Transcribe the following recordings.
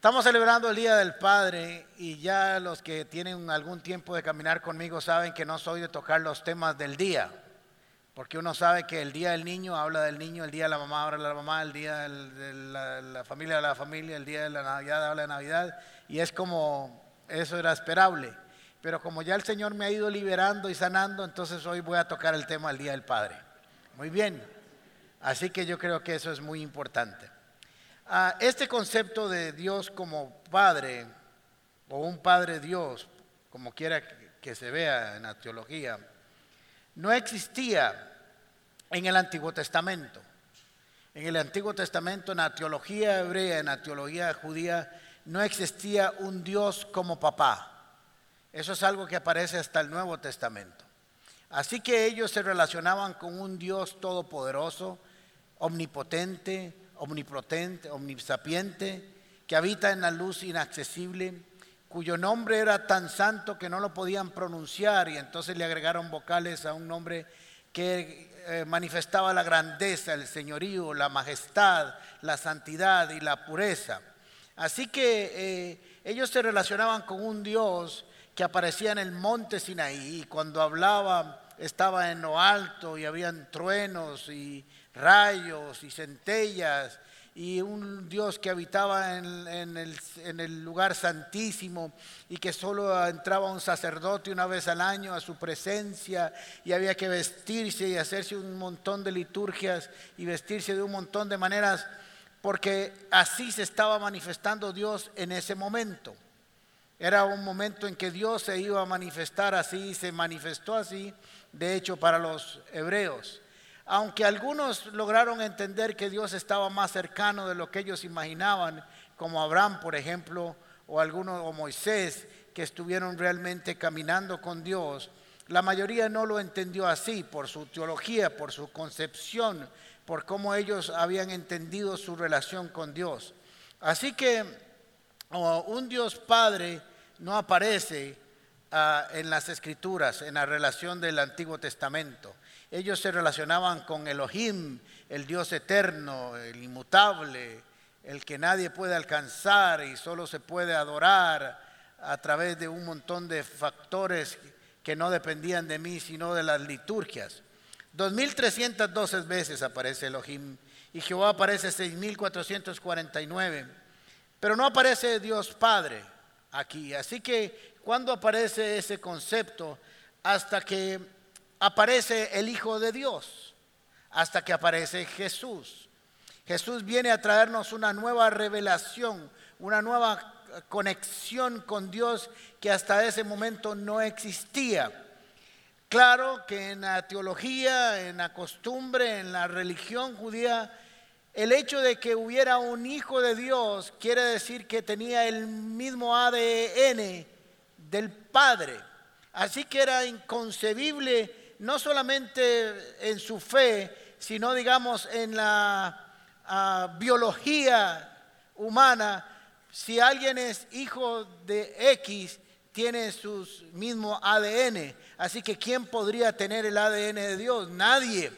Estamos celebrando el Día del Padre y ya los que tienen algún tiempo de caminar conmigo saben que no soy de tocar los temas del día, porque uno sabe que el Día del Niño habla del niño, el Día de la Mamá habla de la mamá, el Día de la, familia de la familia, el Día de la Navidad habla de Navidad y es como eso era esperable. Pero como ya el Señor me ha ido liberando y sanando, entonces hoy voy a tocar el tema del Día del Padre. Muy bien, así que yo creo que eso es muy importante este concepto de Dios como Padre, o un Padre Dios, como quiera que se vea en la teología, no existía en el Antiguo Testamento. En el Antiguo Testamento, en la teología hebrea, en la teología judía, no existía un Dios como papá. Eso es algo que aparece hasta el Nuevo Testamento. Así que ellos se relacionaban con un Dios todopoderoso, omnipotente, omnipotente, omnisapiente, que habita en la luz inaccesible, cuyo nombre era tan santo que no lo podían pronunciar y entonces le agregaron vocales a un nombre que eh, manifestaba la grandeza, el señorío, la majestad, la santidad y la pureza. Así que eh, ellos se relacionaban con un Dios que aparecía en el monte Sinaí y cuando hablaba estaba en lo alto y habían truenos y rayos y centellas y un Dios que habitaba en, el, lugar santísimo y que solo entraba un sacerdote una vez al año a su presencia y había que vestirse y hacerse un montón de liturgias y vestirse de un montón de maneras porque así se estaba manifestando Dios en ese momento. Era un momento en que Dios se iba a manifestar así, se manifestó así, de hecho, para los hebreos aunque algunos lograron entender que Dios estaba más cercano de lo que ellos imaginaban, como Abraham, por ejemplo, o algunos o Moisés, que estuvieron realmente caminando con Dios, la mayoría no lo entendió así por su teología, por su concepción, por cómo ellos habían entendido su relación con Dios. Así que un Dios Padre no aparece ah, en las escrituras, en la relación del Antiguo Testamento. Ellos se relacionaban con Elohim, el Dios eterno, el inmutable, el que nadie puede alcanzar y solo se puede adorar a través de un montón de factores que no dependían de mí, sino de las liturgias. 2312 veces aparece Elohim y Jehová aparece 6449, pero no aparece Dios Padre aquí. Así que cuando aparece ese concepto, hasta que aparece el Hijo de Dios, hasta que aparece Jesús. Jesús viene a traernos una nueva revelación, una nueva conexión con Dios que hasta ese momento no existía. Claro que en la teología, en la costumbre, en la religión judía, el hecho de que hubiera un hijo de Dios quiere decir que tenía el mismo ADN del Padre. Así que era inconcebible no solamente en su fe, sino digamos en la ah, biología humana. Si alguien es hijo de X, tiene su mismo ADN. Así que ¿quién podría tener el ADN de Dios? Nadie.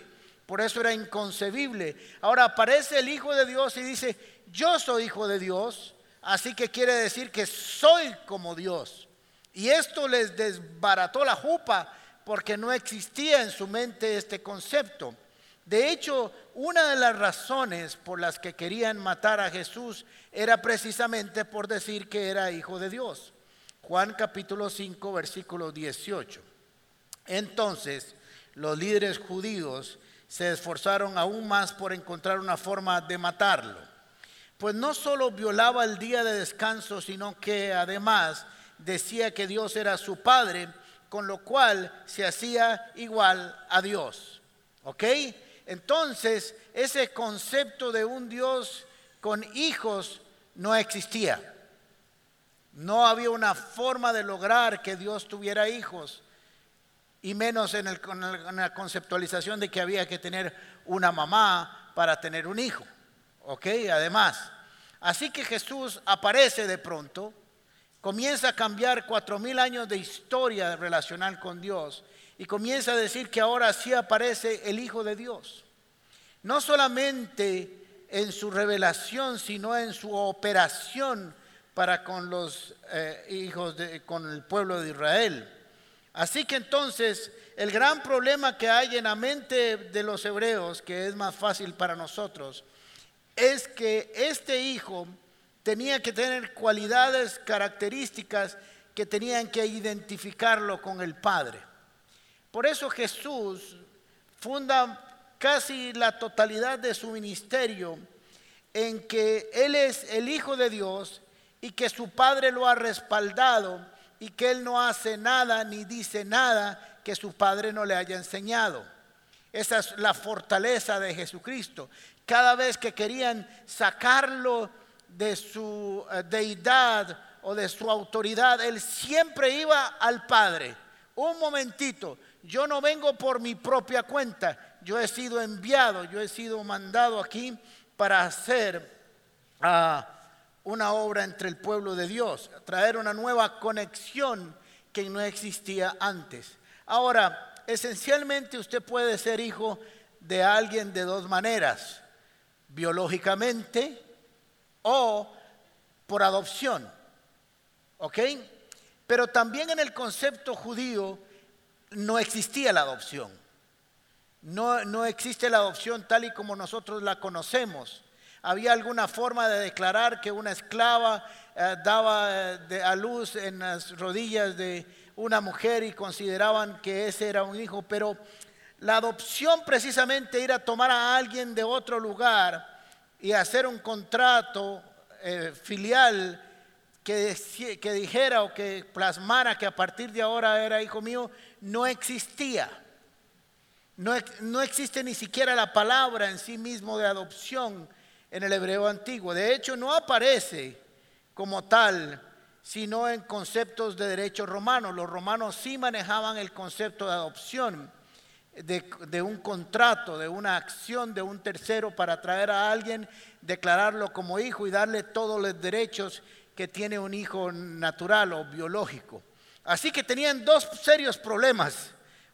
Por eso era inconcebible. Ahora aparece el Hijo de Dios y dice, yo soy hijo de Dios. Así que quiere decir que soy como Dios. Y esto les desbarató la jupa porque no existía en su mente este concepto. De hecho, una de las razones por las que querían matar a Jesús era precisamente por decir que era hijo de Dios. Juan capítulo 5, versículo 18. Entonces, los líderes judíos se esforzaron aún más por encontrar una forma de matarlo. Pues no solo violaba el día de descanso, sino que además decía que Dios era su Padre con lo cual se hacía igual a Dios. ¿Ok? Entonces, ese concepto de un Dios con hijos no existía. No había una forma de lograr que Dios tuviera hijos, y menos en, en, la conceptualización de que había que tener una mamá para tener un hijo. ¿Ok? Además, así que Jesús aparece de pronto comienza a cambiar cuatro mil años de historia relacional con Dios y comienza a decir que ahora sí aparece el Hijo de Dios. No solamente en su revelación, sino en su operación para con los eh, hijos, de, con el pueblo de Israel. Así que entonces el gran problema que hay en la mente de los hebreos, que es más fácil para nosotros, es que este hijo tenía que tener cualidades, características que tenían que identificarlo con el Padre. Por eso Jesús funda casi la totalidad de su ministerio en que Él es el Hijo de Dios y que su Padre lo ha respaldado y que Él no hace nada ni dice nada que su Padre no le haya enseñado. Esa es la fortaleza de Jesucristo. Cada vez que querían sacarlo de su eh, deidad o de su autoridad, Él siempre iba al Padre. Un momentito, yo no vengo por mi propia cuenta, yo he sido enviado, yo he sido mandado aquí para hacer ah, una obra entre el pueblo de Dios, traer una nueva conexión que no existía antes. Ahora, esencialmente usted puede ser hijo de alguien de dos maneras, biológicamente o por adopción. ¿Ok? Pero también en el concepto judío no existía la adopción. No, no existe la adopción tal y como nosotros la conocemos. Había alguna forma de declarar que una esclava eh, daba eh, a luz en las rodillas de una mujer y consideraban que ese era un hijo, pero la adopción precisamente ir a tomar a alguien de otro lugar y hacer un contrato eh, filial que, que dijera o que plasmara que a partir de ahora era hijo mío, no existía. No, no, existe ni siquiera la palabra en sí mismo de adopción en el hebreo antiguo. De hecho, no aparece como tal, sino en conceptos de derecho romano. Los romanos sí manejaban el concepto de adopción, de, de un contrato, de una acción de un tercero para traer a alguien, declararlo como hijo y darle todos los derechos que tiene un hijo natural o biológico. Así que tenían dos serios problemas,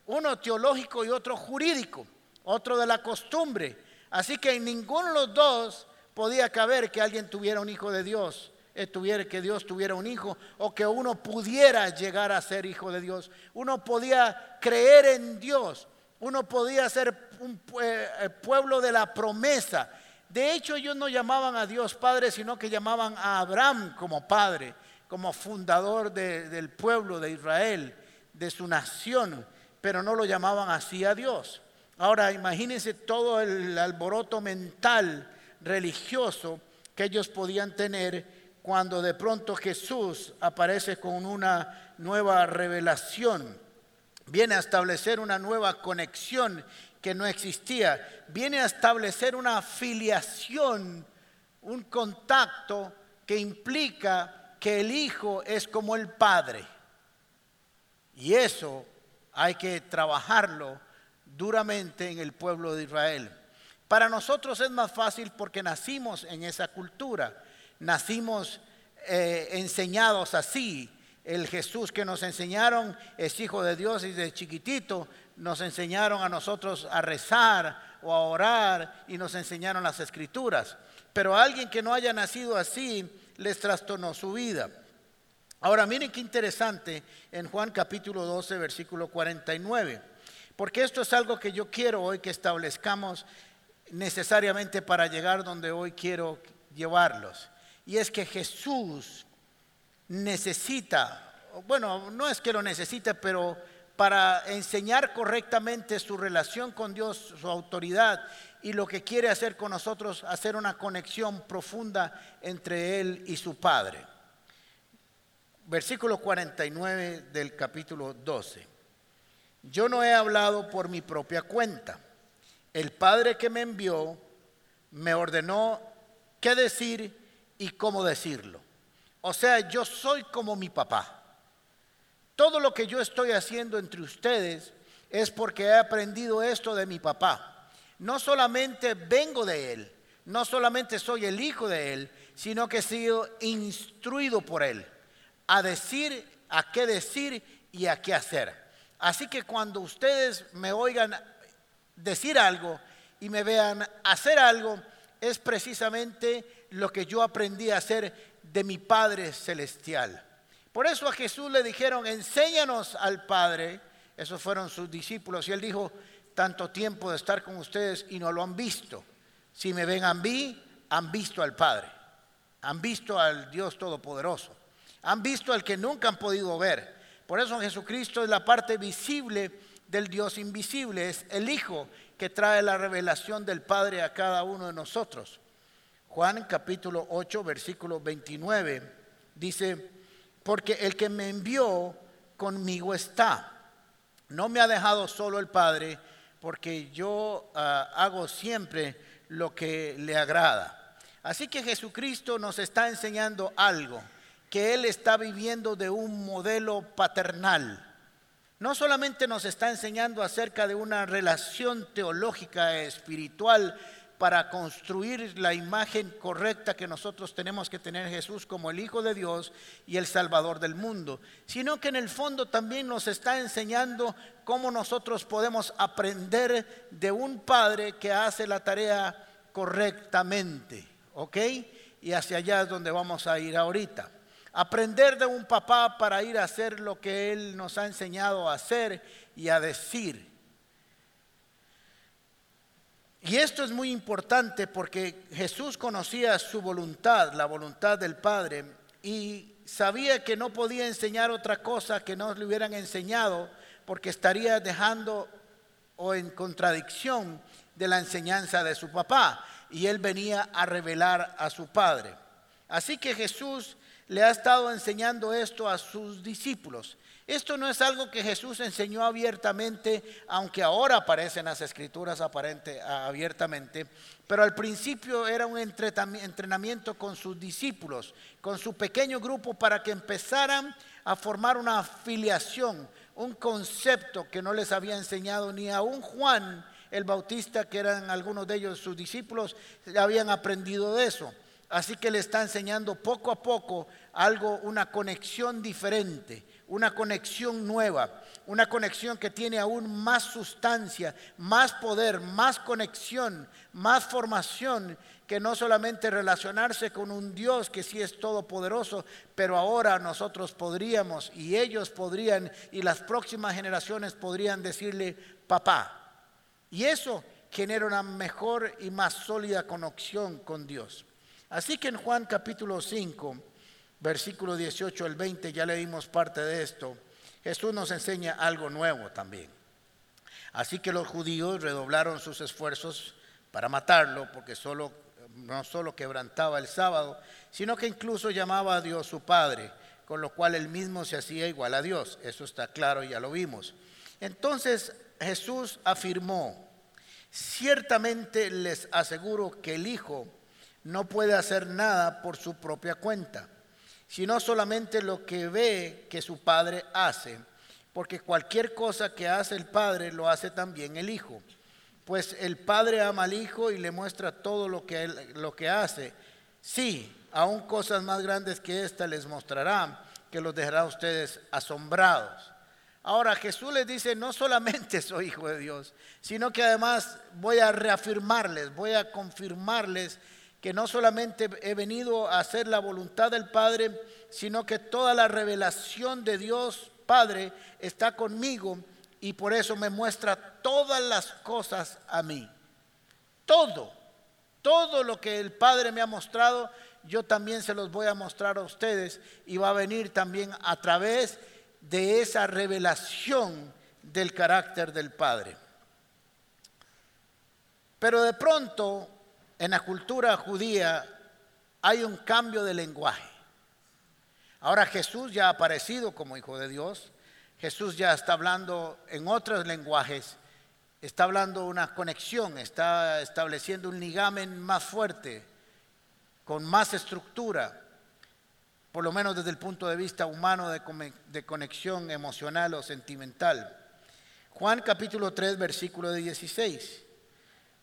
uno teológico y otro jurídico, otro de la costumbre. Así que en ninguno de los dos podía caber que alguien tuviera un hijo de Dios, eh, que Dios tuviera un hijo o que uno pudiera llegar a ser hijo de Dios. Uno podía creer en Dios, uno podía ser un eh, pueblo de la promesa de hecho, ellos no llamaban a Dios Padre, sino que llamaban a Abraham como Padre, como fundador del pueblo de Israel, de su nación, pero no lo llamaban así a Dios. Ahora, imagínense todo el alboroto mental religioso que ellos podían tener cuando de pronto Jesús aparece con una nueva revelación, viene a establecer una nueva conexión que no existía. Viene a establecer una filiación, un contacto que implica que el Hijo es como el Padre. Y eso hay que trabajarlo duramente en el pueblo de Israel. Para nosotros es más fácil porque nacimos en esa cultura, nacimos eh, enseñados así. El Jesús que nos enseñaron es hijo de Dios y de chiquitito nos enseñaron a nosotros a rezar o a orar y nos enseñaron las escrituras. Pero a alguien que no haya nacido así les trastornó su vida. Ahora miren qué interesante en Juan capítulo 12, versículo 49, porque esto es algo que yo quiero hoy que establezcamos necesariamente para llegar donde hoy quiero llevarlos. Y es que Jesús necesita, bueno, no es que lo necesite, pero para enseñar correctamente su relación con Dios, su autoridad y lo que quiere hacer con nosotros, hacer una conexión profunda entre Él y su Padre. Versículo 49 del capítulo 12. Yo no he hablado por mi propia cuenta. El Padre que me envió me ordenó qué decir y cómo decirlo. O sea, yo soy como mi papá. Todo lo que yo estoy haciendo entre ustedes es porque he aprendido esto de mi papá. No solamente vengo de él, no solamente soy el hijo de él, sino que he sido instruido por él a decir, a qué decir y a qué hacer. Así que cuando ustedes me oigan decir algo y me vean hacer algo, es precisamente lo que yo aprendí a hacer de mi Padre Celestial. Por eso a Jesús le dijeron, enséñanos al Padre. Esos fueron sus discípulos. Y él dijo, tanto tiempo de estar con ustedes y no lo han visto. Si me ven a mí, han visto al Padre. Han visto al Dios Todopoderoso. Han visto al que nunca han podido ver. Por eso Jesucristo es la parte visible del Dios invisible. Es el Hijo que trae la revelación del Padre a cada uno de nosotros. Juan capítulo 8, versículo 29 dice, porque el que me envió conmigo está. No me ha dejado solo el Padre, porque yo ah, hago siempre lo que le agrada. Así que Jesucristo nos está enseñando algo, que Él está viviendo de un modelo paternal. No solamente nos está enseñando acerca de una relación teológica espiritual para construir la imagen correcta que nosotros tenemos que tener Jesús como el Hijo de Dios y el Salvador del mundo, sino que en el fondo también nos está enseñando cómo nosotros podemos aprender de un Padre que hace la tarea correctamente, ¿ok? Y hacia allá es donde vamos a ir ahorita. Aprender de un papá para ir a hacer lo que Él nos ha enseñado a hacer y a decir. Y esto es muy importante porque Jesús conocía su voluntad, la voluntad del Padre, y sabía que no podía enseñar otra cosa que no le hubieran enseñado porque estaría dejando o en contradicción de la enseñanza de su papá. Y él venía a revelar a su Padre. Así que Jesús le ha estado enseñando esto a sus discípulos. Esto no es algo que Jesús enseñó abiertamente, aunque ahora aparece en las escrituras aparente, abiertamente, pero al principio era un entrenamiento con sus discípulos, con su pequeño grupo, para que empezaran a formar una afiliación, un concepto que no les había enseñado ni a un Juan el Bautista, que eran algunos de ellos sus discípulos, habían aprendido de eso. Así que le está enseñando poco a poco algo, una conexión diferente una conexión nueva, una conexión que tiene aún más sustancia, más poder, más conexión, más formación que no solamente relacionarse con un Dios que sí es todopoderoso, pero ahora nosotros podríamos y ellos podrían y las próximas generaciones podrían decirle papá. Y eso genera una mejor y más sólida conexión con Dios. Así que en Juan capítulo 5, versículo 18 al 20, ya le dimos parte de esto, Jesús nos enseña algo nuevo también. Así que los judíos redoblaron sus esfuerzos para matarlo, porque solo, no solo quebrantaba el sábado, sino que incluso llamaba a Dios su Padre, con lo cual él mismo se hacía igual a Dios. Eso está claro, ya lo vimos. Entonces Jesús afirmó, ciertamente les aseguro que el Hijo no puede hacer nada por su propia cuenta sino solamente lo que ve que su padre hace, porque cualquier cosa que hace el padre lo hace también el hijo. Pues el padre ama al hijo y le muestra todo lo que, él, lo que hace. Sí, aún cosas más grandes que esta les mostrará, que los dejará a ustedes asombrados. Ahora Jesús les dice, no solamente soy hijo de Dios, sino que además voy a reafirmarles, voy a confirmarles que no solamente he venido a hacer la voluntad del Padre, sino que toda la revelación de Dios Padre está conmigo y por eso me muestra todas las cosas a mí. Todo, todo lo que el Padre me ha mostrado, yo también se los voy a mostrar a ustedes y va a venir también a través de esa revelación del carácter del Padre. Pero de pronto en la cultura judía hay un cambio de lenguaje. Ahora Jesús ya ha aparecido como Hijo de Dios, Jesús ya está hablando en otros lenguajes, está hablando una conexión, está estableciendo un ligamen más fuerte, con más estructura, por lo menos desde el punto de vista humano de, conexión emocional o sentimental. Juan capítulo 3, versículo 16.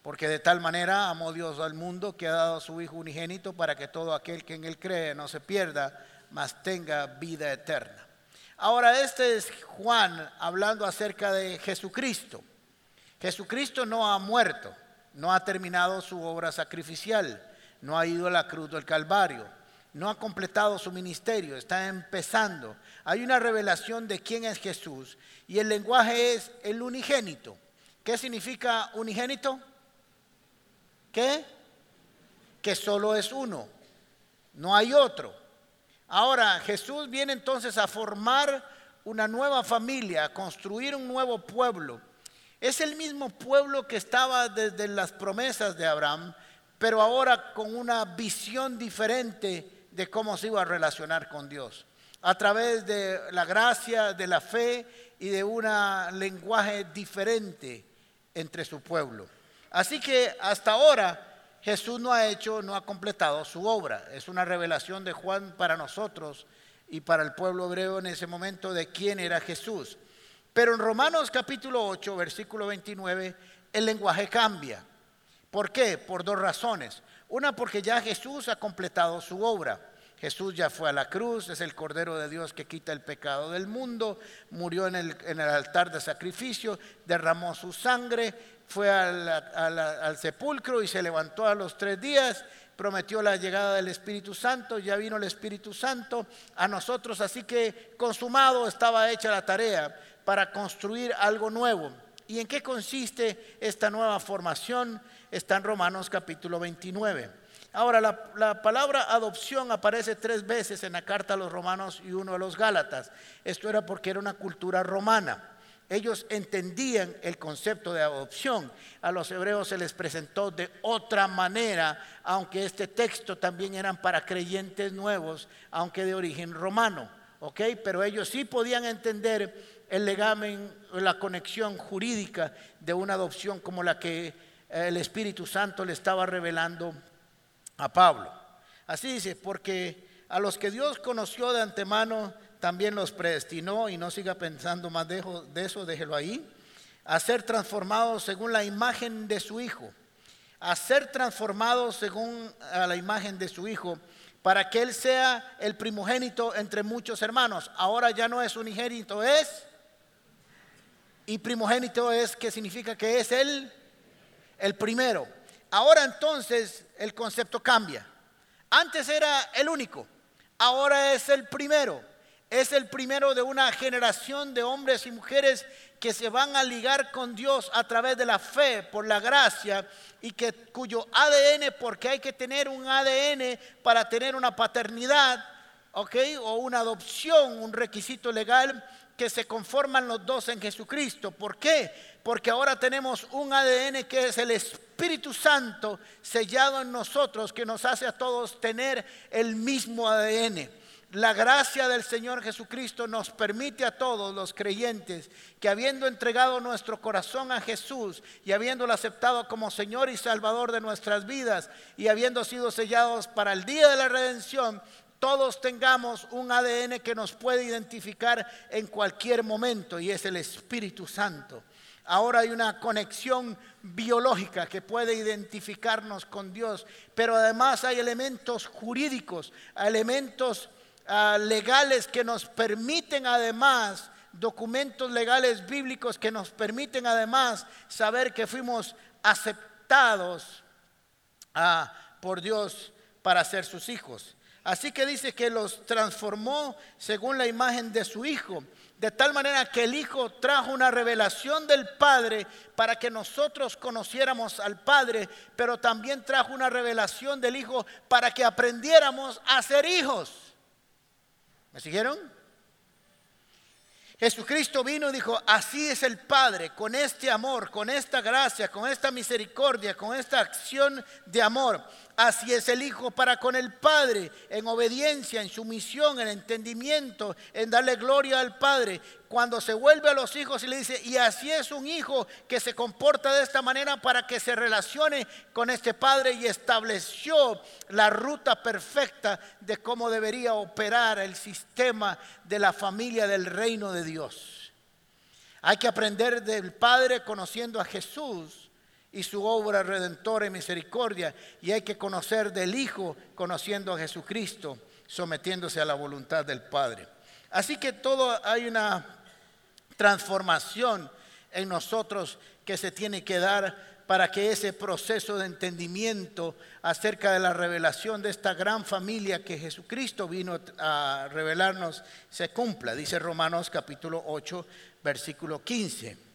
Porque de tal manera amó Dios al mundo que ha dado a su Hijo unigénito para que todo aquel que en Él cree no se pierda, mas tenga vida eterna. Ahora, este es Juan hablando acerca de Jesucristo. Jesucristo no ha muerto, no ha terminado su obra sacrificial, no ha ido a la cruz del Calvario. no ha completado su ministerio, está empezando. Hay una revelación de quién es Jesús y el lenguaje es el unigénito. ¿Qué significa unigénito? ¿Qué? Que solo es uno, no hay otro. Ahora Jesús viene entonces a formar una nueva familia, a construir un nuevo pueblo. Es el mismo pueblo que estaba desde las promesas de Abraham, pero ahora con una visión diferente de cómo se iba a relacionar con Dios. A través de la gracia, de la fe y de un lenguaje diferente entre su pueblo. Así que hasta ahora Jesús no ha hecho, no ha completado su obra. Es una revelación de Juan para nosotros y para el pueblo hebreo en ese momento de quién era Jesús. Pero en Romanos capítulo 8, versículo 29, el lenguaje cambia. ¿Por qué? Por dos razones. Una, porque ya Jesús ha completado su obra. Jesús ya fue a la cruz, es el Cordero de Dios que quita el pecado del mundo, murió en el, altar de sacrificio, derramó su sangre, fue al, sepulcro y se levantó a los tres días, prometió la llegada del Espíritu Santo, ya vino el Espíritu Santo a nosotros, así que consumado estaba hecha la tarea para construir algo nuevo. ¿Y en qué consiste esta nueva formación? Está en Romanos capítulo 29. Ahora, la, palabra adopción aparece tres veces en la carta a los romanos y uno a los gálatas. Esto era porque era una cultura romana. Ellos entendían el concepto de adopción. A los hebreos se les presentó de otra manera, aunque este texto también eran para creyentes nuevos, aunque de origen romano. ¿Ok? Pero ellos sí podían entender el legamen, la conexión jurídica de una adopción como la que el Espíritu Santo le estaba revelando a Pablo. Así dice, porque a los que Dios conoció de antemano, también los predestinó, y no siga pensando más de eso, déjelo ahí, a ser transformados según la imagen de su Hijo, a ser transformados según la imagen de su Hijo, para que Él sea el primogénito entre muchos hermanos. Ahora ya no es unigénito, es... Y primogénito es que significa que es el, el primero. Ahora entonces el concepto cambia. Antes era el único, ahora es el primero. Es el primero de una generación de hombres y mujeres que se van a ligar con Dios a través de la fe, por la gracia, y que cuyo ADN, porque hay que tener un ADN para tener una paternidad, ¿ok? O una adopción, un requisito legal, que se conforman los dos en Jesucristo. ¿Por qué? Porque ahora tenemos un ADN que es el Espíritu Santo sellado en nosotros, que nos hace a todos tener el mismo ADN. La gracia del Señor Jesucristo nos permite a todos los creyentes que habiendo entregado nuestro corazón a Jesús y habiéndolo aceptado como Señor y Salvador de nuestras vidas y habiendo sido sellados para el día de la redención, todos tengamos un ADN que nos puede identificar en cualquier momento y es el Espíritu Santo. Ahora hay una conexión biológica que puede identificarnos con Dios, pero además hay elementos jurídicos, elementos ah, legales que nos permiten además, documentos legales bíblicos que nos permiten además saber que fuimos aceptados ah, por Dios para ser sus hijos. Así que dice que los transformó según la imagen de su Hijo, de tal manera que el Hijo trajo una revelación del Padre para que nosotros conociéramos al Padre, pero también trajo una revelación del Hijo para que aprendiéramos a ser hijos. ¿Me siguieron? Jesucristo vino y dijo, así es el Padre, con este amor, con esta gracia, con esta misericordia, con esta acción de amor. Así es el Hijo para con el Padre, en obediencia, en sumisión, en entendimiento, en darle gloria al Padre. Cuando se vuelve a los hijos y le dice, y así es un hijo que se comporta de esta manera para que se relacione con este Padre y estableció la ruta perfecta de cómo debería operar el sistema de la familia del reino de Dios. Hay que aprender del Padre conociendo a Jesús y su obra redentora y misericordia. Y hay que conocer del Hijo conociendo a Jesucristo, sometiéndose a la voluntad del Padre. Así que todo hay una transformación en nosotros que se tiene que dar para que ese proceso de entendimiento acerca de la revelación de esta gran familia que Jesucristo vino a revelarnos se cumpla. Dice Romanos capítulo 8, versículo 15.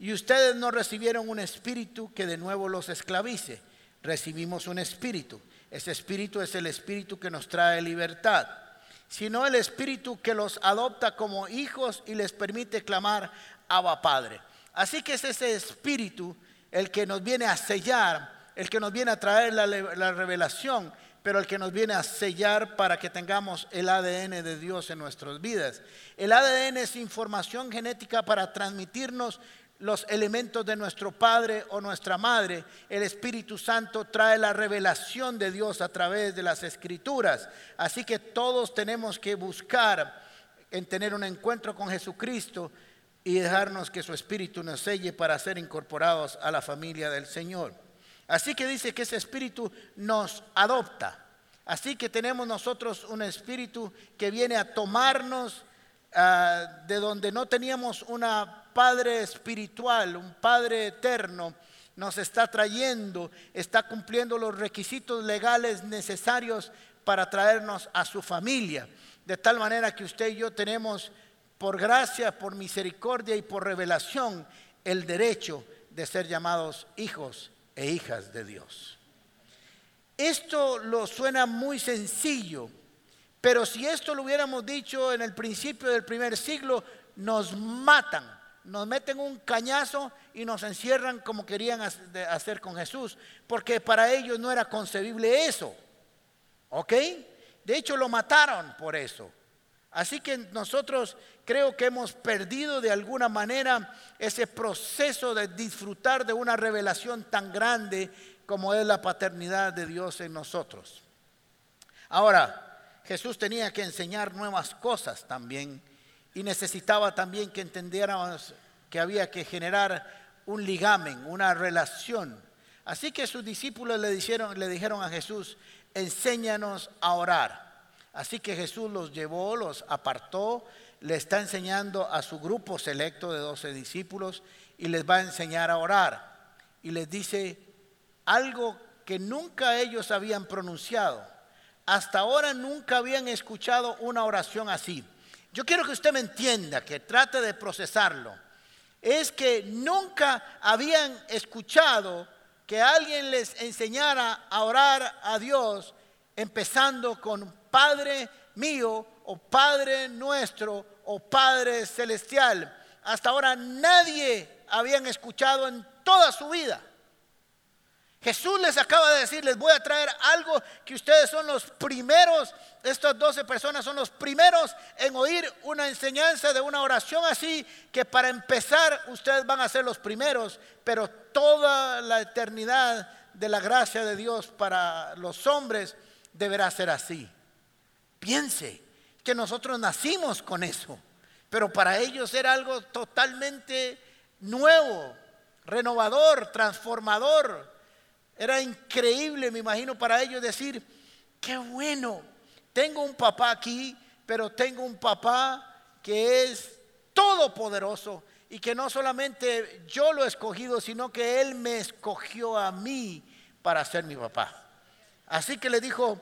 Y ustedes no recibieron un espíritu que de nuevo los esclavice, recibimos un espíritu. Ese espíritu es el espíritu que nos trae libertad, sino el espíritu que los adopta como hijos y les permite clamar Abba Padre. Así que es ese espíritu el que nos viene a sellar, el que nos viene a traer la, revelación, pero el que nos viene a sellar para que tengamos el ADN de Dios en nuestras vidas. El ADN es información genética para transmitirnos los elementos de nuestro padre o nuestra madre. El Espíritu Santo trae la revelación de Dios a través de las escrituras. Así que todos tenemos que buscar en tener un encuentro con Jesucristo y dejarnos que su espíritu nos selle para ser incorporados a la familia del Señor. Así que dice que ese espíritu nos adopta. Así que tenemos nosotros un espíritu que viene a tomarnos ah, de donde no teníamos un padre espiritual, un padre eterno, nos está trayendo, está cumpliendo los requisitos legales necesarios para traernos a su familia. De tal manera que usted y yo tenemos por gracia, por misericordia y por revelación el derecho de ser llamados hijos e hijas de Dios. Esto lo suena muy sencillo, pero si esto lo hubiéramos dicho en el principio del primer siglo, nos matan, nos meten un cañazo y nos encierran como querían hacer con Jesús, porque para ellos no era concebible eso. ¿Ok? De hecho, lo mataron por eso. Así que nosotros creo que hemos perdido de alguna manera ese proceso de disfrutar de una revelación tan grande como es la paternidad de Dios en nosotros. Ahora, Jesús tenía que enseñar nuevas cosas también y necesitaba también que entendiéramos que había que generar un ligamen, una relación. Así que sus discípulos le dijeron, le dijeron a Jesús, enséñanos a orar. Así que Jesús los llevó, los apartó, le está enseñando a su grupo selecto de doce discípulos y les va a enseñar a orar. Y les dice algo que nunca ellos habían pronunciado. Hasta ahora nunca habían escuchado una oración así. Yo quiero que usted me entienda, que trate de procesarlo. Es que nunca habían escuchado que alguien les enseñara a orar a Dios empezando con Padre mío o Padre nuestro o Padre celestial. Hasta ahora nadie habían escuchado en toda su vida. Jesús les acaba de decir, les voy a traer algo que ustedes son los primeros, estas doce personas son los primeros en oír una enseñanza de una oración así, que para empezar ustedes van a ser los primeros, pero toda la eternidad de la gracia de Dios para los hombres deberá ser así. Piense que nosotros nacimos con eso, pero para ellos era algo totalmente nuevo, renovador, transformador. Era increíble, me imagino, para ellos decir, qué bueno, tengo un papá aquí, pero tengo un papá que es todopoderoso y que no solamente yo lo he escogido, sino que Él me escogió a mí para ser mi papá. Así que le dijo,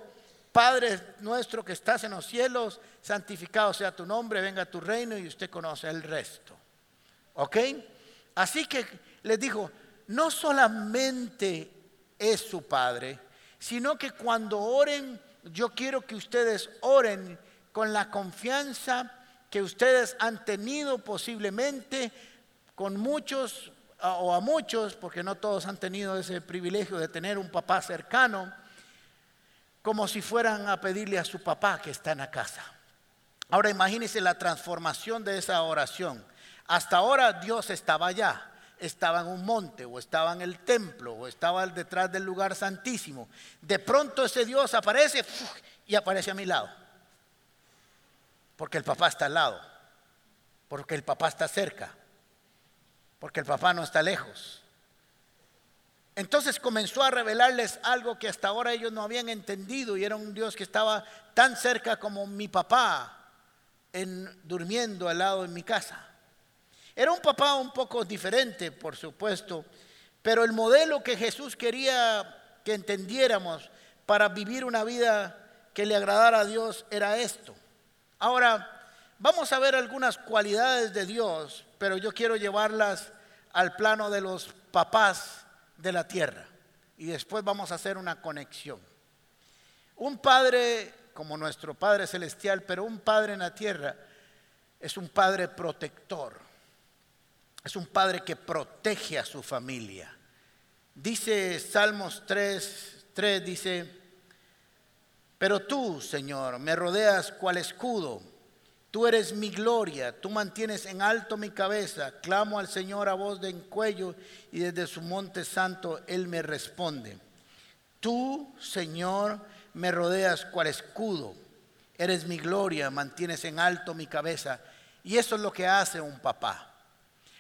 Padre nuestro que estás en los cielos, santificado sea tu nombre, venga tu reino y usted conoce el resto. ¿Ok? Así que les dijo, no solamente es su Padre, sino que cuando oren, yo quiero que ustedes oren con la confianza que ustedes han tenido posiblemente con muchos o a muchos, porque no todos han tenido ese privilegio de tener un papá cercano como si fueran a pedirle a su papá que está en la casa. Ahora imagínense la transformación de esa oración. Hasta ahora Dios estaba allá, estaba en un monte o estaba en el templo o estaba detrás del lugar santísimo. De pronto ese Dios aparece y aparece a mi lado. Porque el papá está al lado, porque el papá está cerca, porque el papá no está lejos. Entonces comenzó a revelarles algo que hasta ahora ellos no habían entendido y era un Dios que estaba tan cerca como mi papá en, durmiendo al lado de mi casa. Era un papá un poco diferente, por supuesto, Pero el modelo que Jesús quería que entendiéramos para vivir una vida que le agradara a Dios era esto. Ahora, vamos a ver algunas cualidades de Dios, pero yo quiero llevarlas al plano de los papás de la tierra. Y después vamos a hacer una conexión. Un padre como nuestro Padre Celestial, pero un padre en la tierra es un padre protector. Es un padre que protege a su familia. Dice Salmos 3, 3 dice, pero tú, Señor, me rodeas cual escudo. Tú eres mi gloria, tú mantienes en alto mi cabeza. Clamo al Señor a voz de cuello y desde su monte santo Él me responde. Tú, Señor, me rodeas cual escudo. Eres mi gloria, mantienes en alto mi cabeza. Y eso es lo que hace un papá.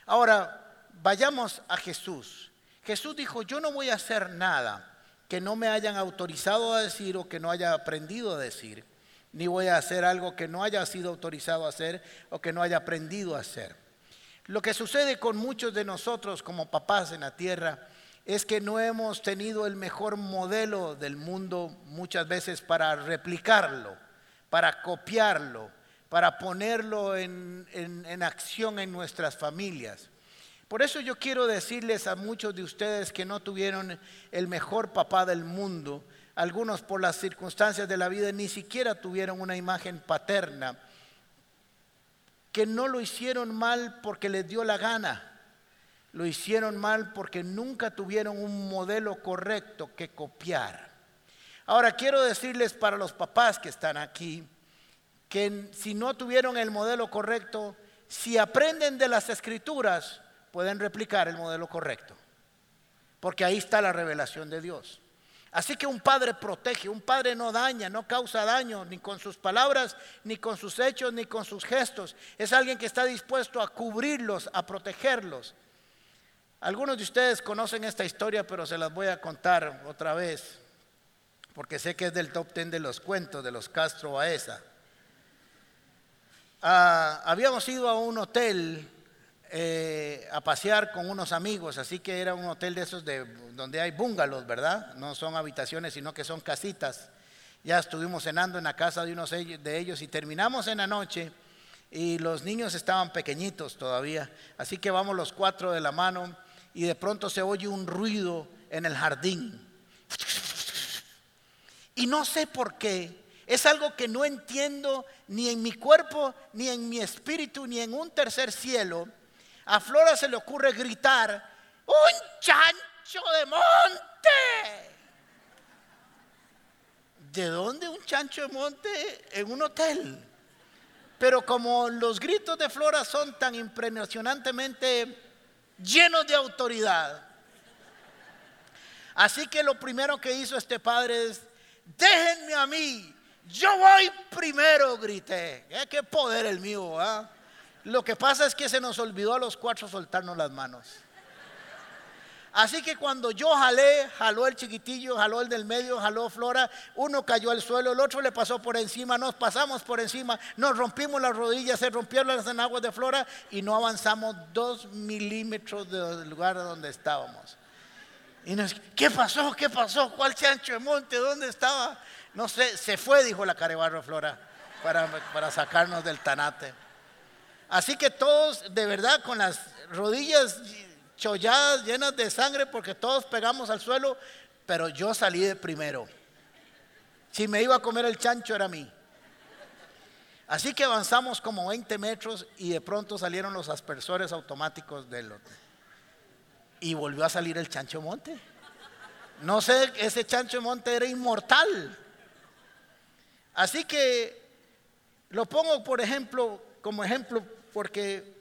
Ahora, vayamos a Jesús. Jesús dijo, yo no voy a hacer nada que no me hayan autorizado a decir o que no haya aprendido a decir ni voy a hacer algo que no haya sido autorizado a hacer o que no haya aprendido a hacer. Lo que sucede con muchos de nosotros como papás en la tierra es que no hemos tenido el mejor modelo del mundo muchas veces para replicarlo, para copiarlo, para ponerlo en, en acción en nuestras familias. Por eso yo quiero decirles a muchos de ustedes que no tuvieron el mejor papá del mundo, algunos por las circunstancias de la vida ni siquiera tuvieron una imagen paterna, que no lo hicieron mal porque les dio la gana, lo hicieron mal porque nunca tuvieron un modelo correcto que copiar. Ahora quiero decirles para los papás que están aquí, que si no tuvieron el modelo correcto, si aprenden de las escrituras, pueden replicar el modelo correcto, porque ahí está la revelación de Dios. Así que un padre protege, un padre no daña, no causa daño, ni con sus palabras, ni con sus hechos, ni con sus gestos. Es alguien que está dispuesto a cubrirlos, a protegerlos. Algunos de ustedes conocen esta historia, pero se las voy a contar otra vez, porque sé que es del top ten de los cuentos de los Castro Baeza. Ah, habíamos ido a un hotel eh, a pasear con unos amigos, así que era un hotel de esos de donde hay bungalows, ¿verdad? No son habitaciones, sino que son casitas. Ya estuvimos cenando en la casa de unos de ellos y terminamos en la noche y los niños estaban pequeñitos todavía, así que vamos los cuatro de la mano y de pronto se oye un ruido en el jardín. Y no sé por qué, es algo que no entiendo ni en mi cuerpo, ni en mi espíritu, ni en un tercer cielo a Flora se le ocurre gritar, un chancho de monte. ¿De dónde un chancho de monte en un hotel? Pero como los gritos de Flora son tan impresionantemente llenos de autoridad, así que lo primero que hizo este padre es, déjenme a mí, yo voy primero, grité. Eh, ¿Qué poder el mío? ¿ah? Lo que pasa es que se nos olvidó a los cuatro soltarnos las manos. Así que cuando yo jalé, jaló el chiquitillo, jaló el del medio, jaló Flora, uno cayó al suelo, el otro le pasó por encima, nos pasamos por encima, nos rompimos las rodillas, se rompieron las enaguas de Flora y no avanzamos dos milímetros del lugar donde estábamos. Y nos, ¿qué pasó? ¿Qué pasó? ¿Cuál chancho de monte? ¿Dónde estaba? No sé, se fue, dijo la carebarro Flora, para, para sacarnos del tanate. Así que todos, de verdad, con las rodillas cholladas, llenas de sangre, porque todos pegamos al suelo, pero yo salí de primero. Si me iba a comer el chancho era mí. Así que avanzamos como 20 metros y de pronto salieron los aspersores automáticos del otro. Y volvió a salir el chancho monte. No sé, ese chancho monte era inmortal. Así que lo pongo, por ejemplo, como ejemplo porque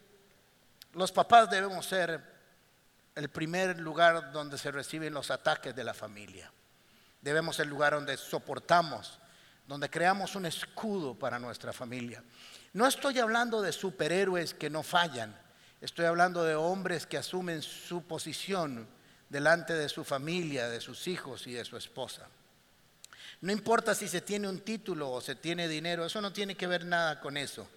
los papás debemos ser el primer lugar donde se reciben los ataques de la familia. Debemos ser el lugar donde soportamos, donde creamos un escudo para nuestra familia. No estoy hablando de superhéroes que no fallan, estoy hablando de hombres que asumen su posición delante de su familia, de sus hijos y de su esposa. No importa si se tiene un título o se tiene dinero, eso no tiene que ver nada con eso.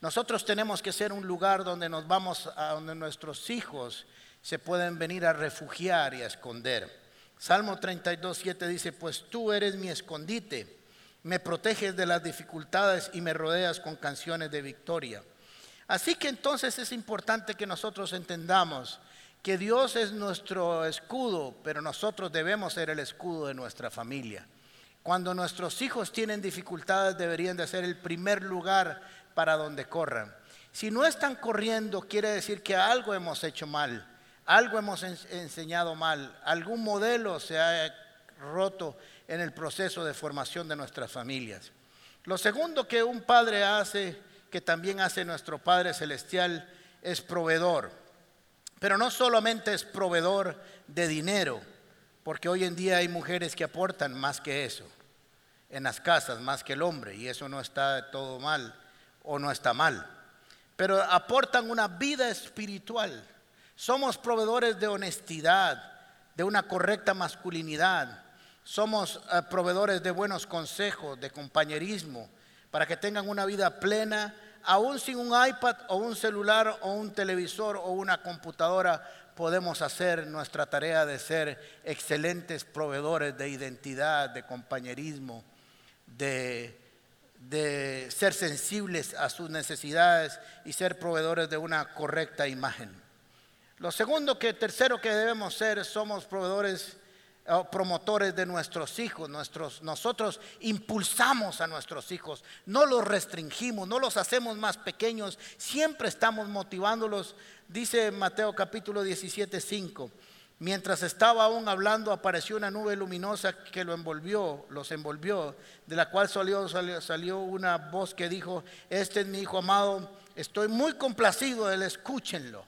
Nosotros tenemos que ser un lugar donde nos vamos, a donde nuestros hijos se pueden venir a refugiar y a esconder. Salmo 32, 7 dice, pues tú eres mi escondite, me proteges de las dificultades y me rodeas con canciones de victoria. Así que entonces es importante que nosotros entendamos que Dios es nuestro escudo, pero nosotros debemos ser el escudo de nuestra familia. Cuando nuestros hijos tienen dificultades deberían de ser el primer lugar para donde corran. Si no están corriendo, quiere decir que algo hemos hecho mal, algo hemos enseñado mal, algún modelo se ha roto en el proceso de formación de nuestras familias. Lo segundo que un padre hace, que también hace nuestro Padre Celestial, es proveedor. Pero no solamente es proveedor de dinero, porque hoy en día hay mujeres que aportan más que eso en las casas, más que el hombre, y eso no está todo mal o no está mal. Pero aportan una vida espiritual. Somos proveedores de honestidad, de una correcta masculinidad. Somos eh, proveedores de buenos consejos, de compañerismo, para que tengan una vida plena, aún sin un iPad o un celular o un televisor o una computadora, podemos hacer nuestra tarea de ser excelentes proveedores de identidad, de compañerismo, de, ser sensibles a sus necesidades y ser proveedores de una correcta imagen. Lo segundo que, tercero que debemos ser, somos proveedores promotores de nuestros hijos, nuestros, nosotros impulsamos a nuestros hijos, no los restringimos, no los hacemos más pequeños, siempre estamos motivándolos. Dice Mateo capítulo 17, 5. Mientras estaba aún hablando, apareció una nube luminosa que lo envolvió, los envolvió, de la cual salió, salió, una voz que dijo, este es mi hijo amado, estoy muy complacido él, escúchenlo.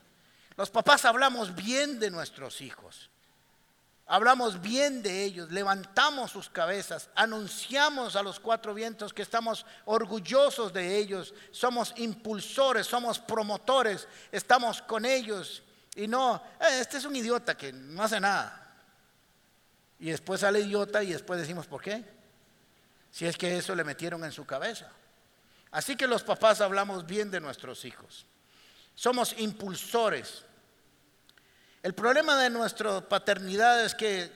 Los papás hablamos bien de nuestros hijos, hablamos bien de ellos, levantamos sus cabezas, anunciamos a los cuatro vientos que estamos orgullosos de ellos, somos impulsores, somos promotores, estamos con ellos y no, eh, este es un idiota que no hace nada. Y después sale idiota y después decimos, ¿por qué? Si es que eso le metieron en su cabeza. Así que los papás hablamos bien de nuestros hijos. Somos impulsores. El problema de nuestra paternidad es que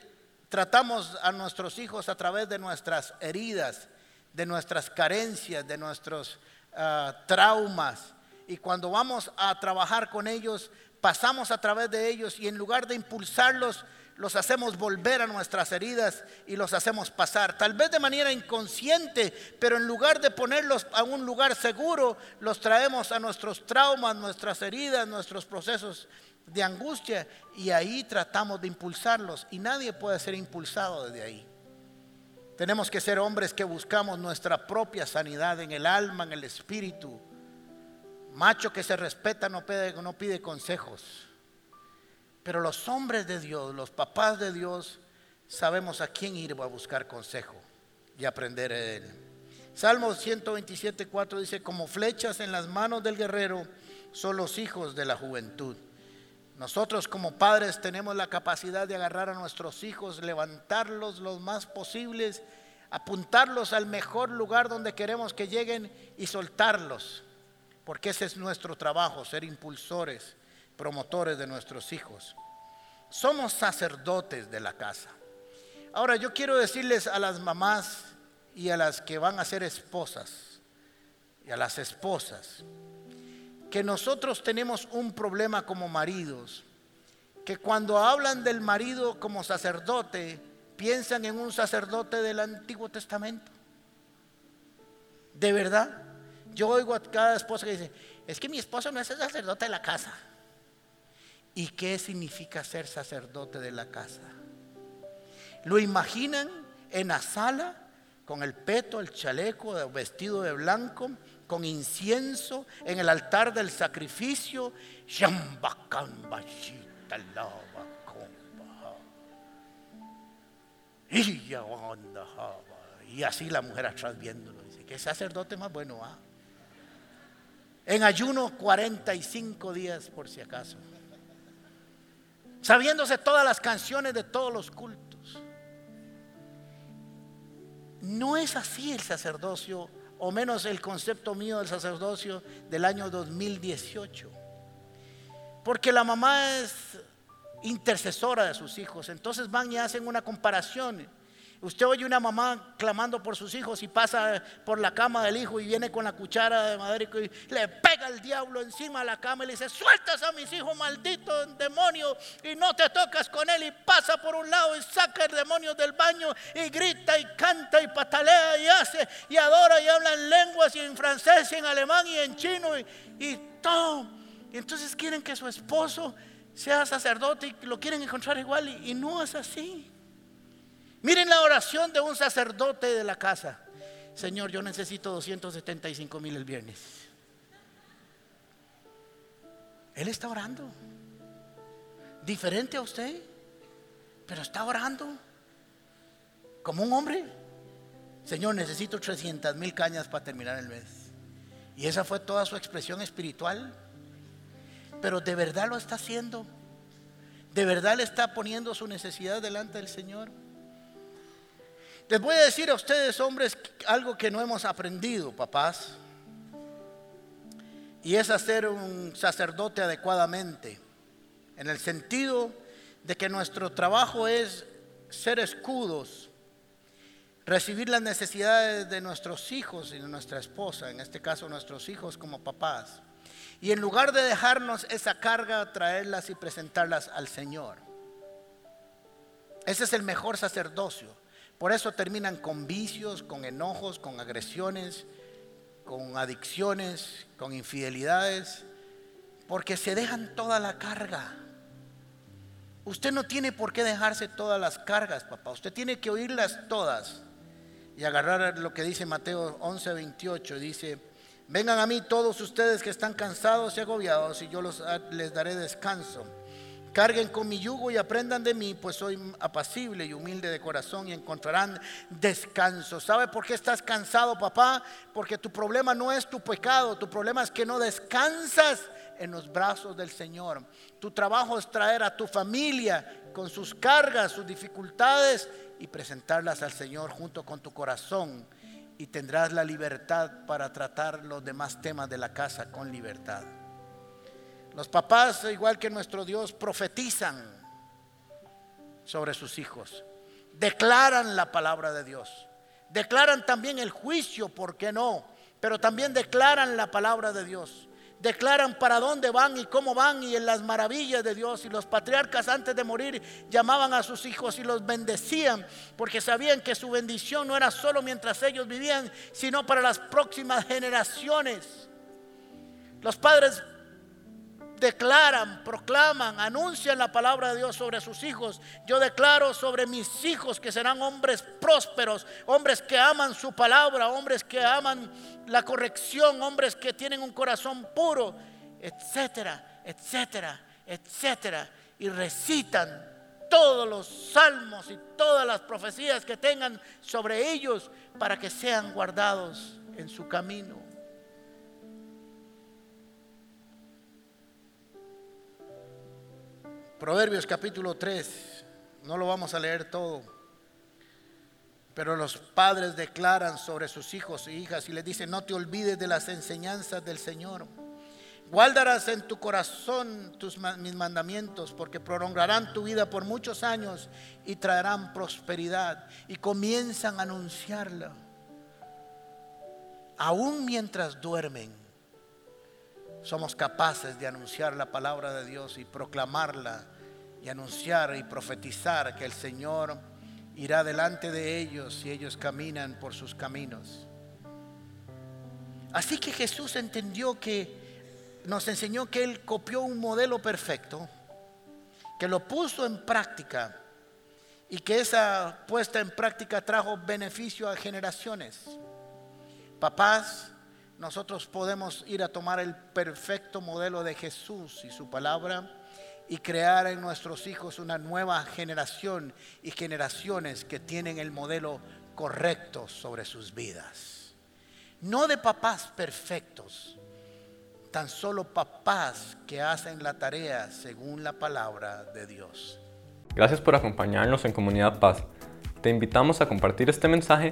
tratamos a nuestros hijos a través de nuestras heridas, de nuestras carencias, de nuestros ah, traumas. Y cuando vamos a trabajar con ellos, pasamos a través de ellos y en lugar de impulsarlos, los hacemos volver a nuestras heridas y los hacemos pasar, tal vez de manera inconsciente, pero en lugar de ponerlos a un lugar seguro, los traemos a nuestros traumas, nuestras heridas, nuestros procesos de angustia y ahí tratamos de impulsarlos y nadie puede ser impulsado desde ahí. Tenemos que ser hombres que buscamos nuestra propia sanidad en el alma, en el espíritu, Macho que se respeta no pide, consejos. Pero los hombres de Dios, los papás de Dios, sabemos a quién ir a buscar consejo y aprender de él. Salmo 127, 4 dice, como flechas en las manos del guerrero son los hijos de la juventud. Nosotros como padres tenemos la capacidad de agarrar a nuestros hijos, levantarlos lo más posibles, apuntarlos al mejor lugar donde queremos que lleguen y soltarlos porque ese es nuestro trabajo, ser impulsores, promotores de nuestros hijos. Somos sacerdotes de la casa. Ahora yo quiero decirles a las mamás y a las que van a ser esposas y a las esposas que nosotros tenemos un problema como maridos, que cuando hablan del marido como sacerdote, piensan en un sacerdote del Antiguo Testamento. ¿De verdad? Yo oigo a cada esposa que dice, es que mi esposo no es sacerdote de la casa. ¿Y qué significa ser sacerdote de la casa? ¿Lo imaginan en la sala con el peto, el chaleco, vestido de blanco, con incienso, en el altar del sacrificio? Y así la mujer atrás viéndolo. Dice, ¿qué sacerdote más bueno? Ah? En ayuno 45 días por si acaso. Sabiéndose todas las canciones de todos los cultos. No es así el sacerdocio o menos el concepto mío del sacerdocio del año 2018. Porque la mamá es intercesora de sus hijos, entonces van y hacen una comparación Usted oye una mamá clamando por sus hijos y pasa por la cama del hijo y viene con la cuchara de madera y le pega el diablo encima de la cama y le dice, sueltas a mis hijos maldito demonio y no te tocas con él y pasa por un lado y saca el demonio del baño y grita y canta y patalea y hace y adora y habla en lenguas y en francés y en alemán y en chino y, y todo. Y entonces quieren que su esposo sea sacerdote y lo quieren encontrar igual y no es así. Miren la oración de un sacerdote de la casa. Señor, yo necesito 275 mil el viernes. Él está orando. Diferente a usted, pero está orando como un hombre. Señor, necesito 300 mil cañas para terminar el mes. Y esa fue toda su expresión espiritual. Pero de verdad lo está haciendo. De verdad le está poniendo su necesidad delante del Señor. Les voy a decir a ustedes, hombres, algo que no hemos aprendido, papás. Y es hacer un sacerdote adecuadamente. En el sentido de que nuestro trabajo es ser escudos, recibir las necesidades de nuestros hijos y de nuestra esposa, en este caso nuestros hijos como papás. Y en lugar de dejarnos esa carga, traerlas y presentarlas al Señor. Ese es el mejor sacerdocio por eso terminan con vicios, con enojos, con agresiones, con adicciones, con infidelidades, porque se dejan toda la carga. Usted no tiene por qué dejarse todas las cargas, papá. Usted tiene que oírlas todas y agarrar lo que dice Mateo 11, 28. Dice, vengan a mí todos ustedes que están cansados y agobiados y yo los, les daré descanso. Carguen con mi yugo y aprendan de mí, pues soy apacible y humilde de corazón y encontrarán descanso. ¿Sabe por qué estás cansado, papá? Porque tu problema no es tu pecado, tu problema es que no descansas en los brazos del Señor. Tu trabajo es traer a tu familia con sus cargas, sus dificultades y presentarlas al Señor junto con tu corazón. Y tendrás la libertad para tratar los demás temas de la casa con libertad. Los papás, igual que nuestro Dios, profetizan sobre sus hijos. Declaran la palabra de Dios. Declaran también el juicio, ¿por qué no? Pero también declaran la palabra de Dios. Declaran para dónde van y cómo van y en las maravillas de Dios. Y los patriarcas antes de morir llamaban a sus hijos y los bendecían porque sabían que su bendición no era solo mientras ellos vivían, sino para las próximas generaciones. Los padres declaran, proclaman, anuncian la palabra de Dios sobre sus hijos. Yo declaro sobre mis hijos que serán hombres prósperos, hombres que aman su palabra, hombres que aman la corrección, hombres que tienen un corazón puro, etcétera, etcétera, etcétera. Y recitan todos los salmos y todas las profecías que tengan sobre ellos para que sean guardados en su camino. Proverbios capítulo 3, no lo vamos a leer todo, pero los padres declaran sobre sus hijos e hijas y les dicen, no te olvides de las enseñanzas del Señor. Guardarás en tu corazón tus, mis mandamientos porque prolongarán tu vida por muchos años y traerán prosperidad. Y comienzan a anunciarla. Aún mientras duermen, somos capaces de anunciar la palabra de Dios y proclamarla y anunciar y profetizar que el Señor irá delante de ellos si ellos caminan por sus caminos. Así que Jesús entendió que nos enseñó que Él copió un modelo perfecto, que lo puso en práctica y que esa puesta en práctica trajo beneficio a generaciones. Papás, nosotros podemos ir a tomar el perfecto modelo de Jesús y su palabra y crear en nuestros hijos una nueva generación y generaciones que tienen el modelo correcto sobre sus vidas. No de papás perfectos, tan solo papás que hacen la tarea según la palabra de Dios. Gracias por acompañarnos en Comunidad Paz. Te invitamos a compartir este mensaje